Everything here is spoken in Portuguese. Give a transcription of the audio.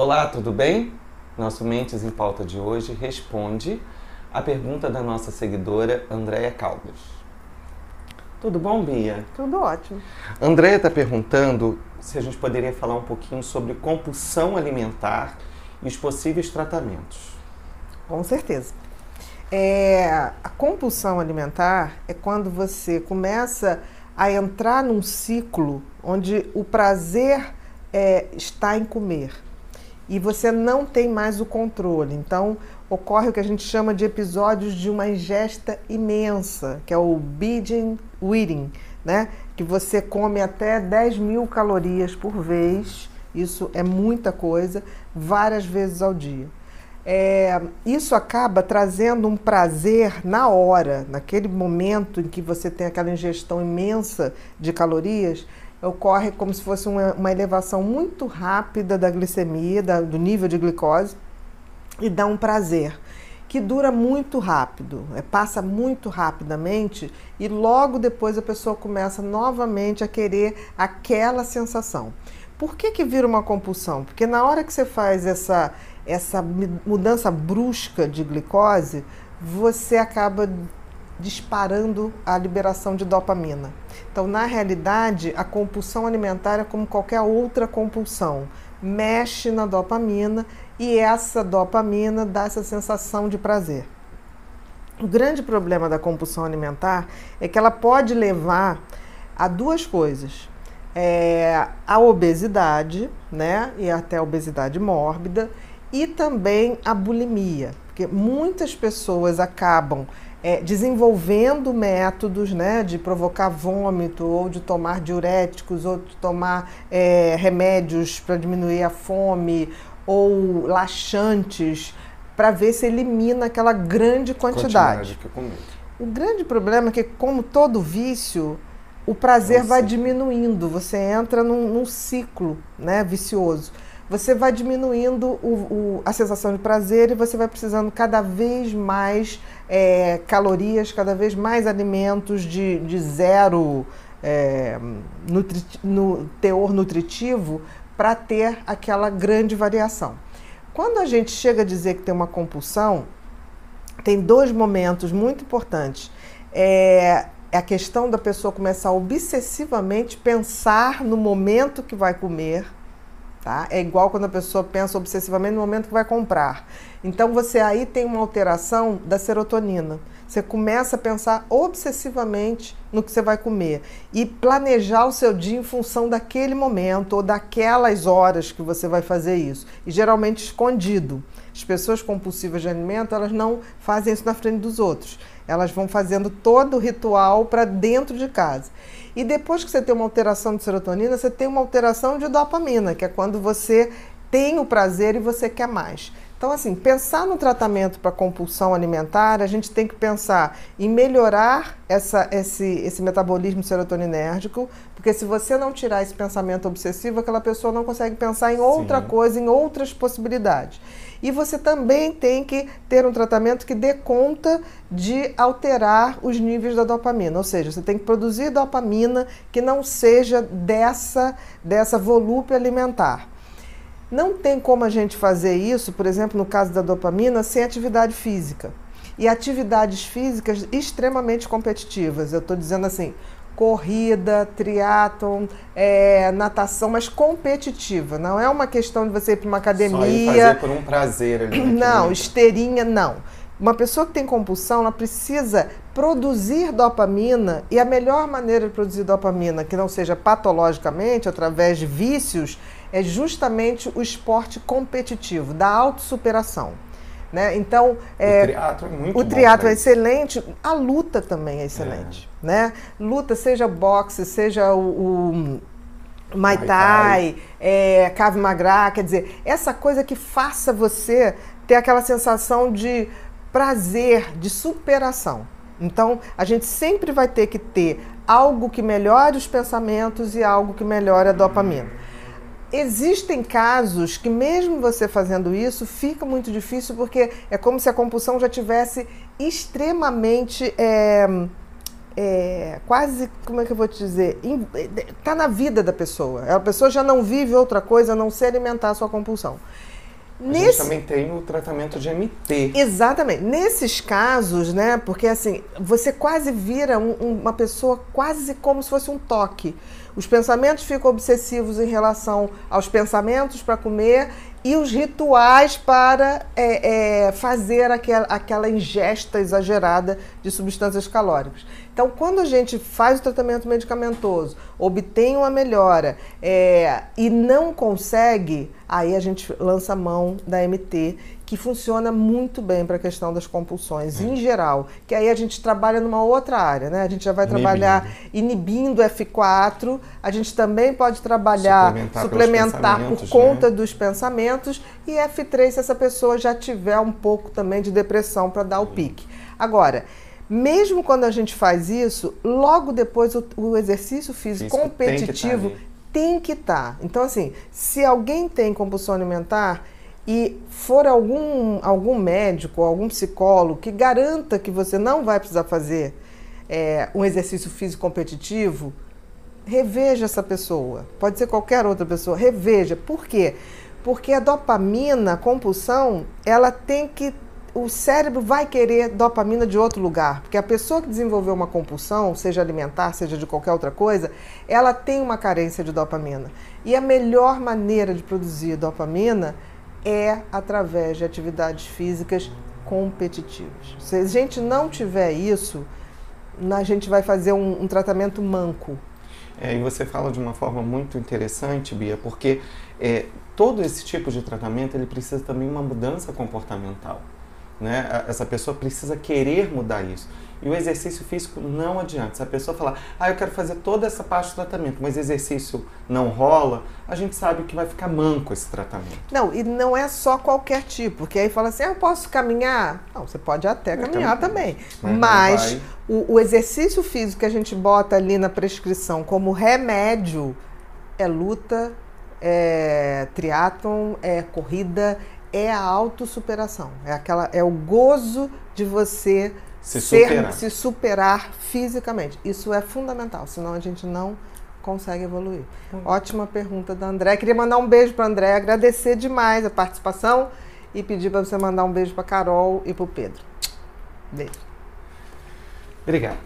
Olá, tudo bem? Nosso Mentes em Pauta de hoje responde a pergunta da nossa seguidora Andréia Caldas. Tudo bom, Bia? Tudo ótimo. Andréia está perguntando se a gente poderia falar um pouquinho sobre compulsão alimentar e os possíveis tratamentos. Com certeza. É, a compulsão alimentar é quando você começa a entrar num ciclo onde o prazer é, está em comer e você não tem mais o controle. Então, ocorre o que a gente chama de episódios de uma ingesta imensa, que é o binge eating, né? Que você come até 10 mil calorias por vez, isso é muita coisa, várias vezes ao dia. É, isso acaba trazendo um prazer na hora, naquele momento em que você tem aquela ingestão imensa de calorias, ocorre como se fosse uma, uma elevação muito rápida da glicemia, da, do nível de glicose, e dá um prazer que dura muito rápido, é, passa muito rapidamente e logo depois a pessoa começa novamente a querer aquela sensação. Por que, que vira uma compulsão? Porque na hora que você faz essa, essa mudança brusca de glicose, você acaba disparando a liberação de dopamina. Então, na realidade, a compulsão alimentar é como qualquer outra compulsão. Mexe na dopamina e essa dopamina dá essa sensação de prazer. O grande problema da compulsão alimentar é que ela pode levar a duas coisas. É, a obesidade, né, e até a obesidade mórbida, e também a bulimia, porque muitas pessoas acabam é, desenvolvendo métodos né, de provocar vômito, ou de tomar diuréticos, ou de tomar é, remédios para diminuir a fome, ou laxantes, para ver se elimina aquela grande quantidade. quantidade o grande problema é que, como todo vício, o prazer é vai diminuindo, você entra num, num ciclo né, vicioso você vai diminuindo o, o, a sensação de prazer e você vai precisando cada vez mais é, calorias, cada vez mais alimentos de, de zero é, nutri, no teor nutritivo para ter aquela grande variação. Quando a gente chega a dizer que tem uma compulsão, tem dois momentos muito importantes. É, é a questão da pessoa começar a obsessivamente pensar no momento que vai comer Tá? É igual quando a pessoa pensa obsessivamente no momento que vai comprar. Então você aí tem uma alteração da serotonina. Você começa a pensar obsessivamente no que você vai comer e planejar o seu dia em função daquele momento ou daquelas horas que você vai fazer isso. E geralmente escondido. As pessoas compulsivas de alimento, elas não fazem isso na frente dos outros. Elas vão fazendo todo o ritual para dentro de casa. E depois que você tem uma alteração de serotonina, você tem uma alteração de dopamina, que é quando você tem o prazer e você quer mais. Então, assim, pensar no tratamento para compulsão alimentar, a gente tem que pensar em melhorar essa, esse, esse metabolismo serotoninérgico, porque se você não tirar esse pensamento obsessivo, aquela pessoa não consegue pensar em outra Sim. coisa, em outras possibilidades. E você também tem que ter um tratamento que dê conta de alterar os níveis da dopamina, ou seja, você tem que produzir dopamina que não seja dessa, dessa volúpia alimentar. Não tem como a gente fazer isso, por exemplo, no caso da dopamina, sem atividade física. E atividades físicas extremamente competitivas. Eu estou dizendo assim, corrida, triatlon, é, natação, mas competitiva. Não é uma questão de você ir para uma academia. Só ir fazer por um prazer. Ali não, esteirinha, não. Uma pessoa que tem compulsão, ela precisa produzir dopamina e a melhor maneira de produzir dopamina, que não seja patologicamente, através de vícios, é justamente o esporte competitivo, da autossuperação. Né? Então, é, o triatlo é muito O triatlo é excelente, a luta também é excelente. É. Né? Luta, seja boxe, seja o, o Muay Thai, é, Krav Maga, quer dizer, essa coisa que faça você ter aquela sensação de prazer, de superação. Então, a gente sempre vai ter que ter algo que melhore os pensamentos e algo que melhore a dopamina. Existem casos que, mesmo você fazendo isso, fica muito difícil porque é como se a compulsão já tivesse extremamente é, é, quase, como é que eu vou te dizer, está na vida da pessoa. A pessoa já não vive outra coisa a não ser alimentar a sua compulsão. A Nesse... gente também tem o tratamento de MT. Exatamente. Nesses casos, né? Porque assim, você quase vira um, uma pessoa quase como se fosse um toque. Os pensamentos ficam obsessivos em relação aos pensamentos para comer e os rituais para é, é, fazer aquela, aquela ingesta exagerada de substâncias calóricas. Então, quando a gente faz o tratamento medicamentoso, obtém uma melhora é, e não consegue, aí a gente lança a mão da MT, que funciona muito bem para a questão das compulsões, em geral. Que aí a gente trabalha numa outra área, né? A gente já vai trabalhar inibindo F4, a gente também pode trabalhar, suplementar, suplementar por conta né? dos pensamentos, e F3 se essa pessoa já tiver um pouco também de depressão para dar o pique. Agora, mesmo quando a gente faz isso, logo depois o, o exercício físico, físico competitivo tem que estar. Tá. Então, assim, se alguém tem compulsão alimentar e for algum, algum médico, algum psicólogo que garanta que você não vai precisar fazer é, um exercício físico competitivo, reveja essa pessoa. Pode ser qualquer outra pessoa, reveja. Por quê? Porque a dopamina, a compulsão, ela tem que o cérebro vai querer dopamina de outro lugar, porque a pessoa que desenvolveu uma compulsão, seja alimentar, seja de qualquer outra coisa, ela tem uma carência de dopamina. E a melhor maneira de produzir dopamina é através de atividades físicas competitivas. Se a gente não tiver isso, a gente vai fazer um, um tratamento manco. É, e você fala de uma forma muito interessante, Bia, porque é, todo esse tipo de tratamento ele precisa também uma mudança comportamental. Né? Essa pessoa precisa querer mudar isso. E o exercício físico não adianta. Se a pessoa falar, ah, eu quero fazer toda essa parte do tratamento, mas exercício não rola, a gente sabe que vai ficar manco esse tratamento. Não, e não é só qualquer tipo, porque aí fala assim, ah, eu posso caminhar? Não, você pode até caminhar também. Mas, mas o, o exercício físico que a gente bota ali na prescrição como remédio é luta, é triatlon, é corrida, é a autossuperação. É, aquela, é o gozo de você se ser, superar. se superar fisicamente. Isso é fundamental, senão a gente não consegue evoluir. Hum. Ótima pergunta da André. Queria mandar um beijo para André, agradecer demais a participação e pedir para você mandar um beijo para Carol e para o Pedro. Beijo. Obrigado.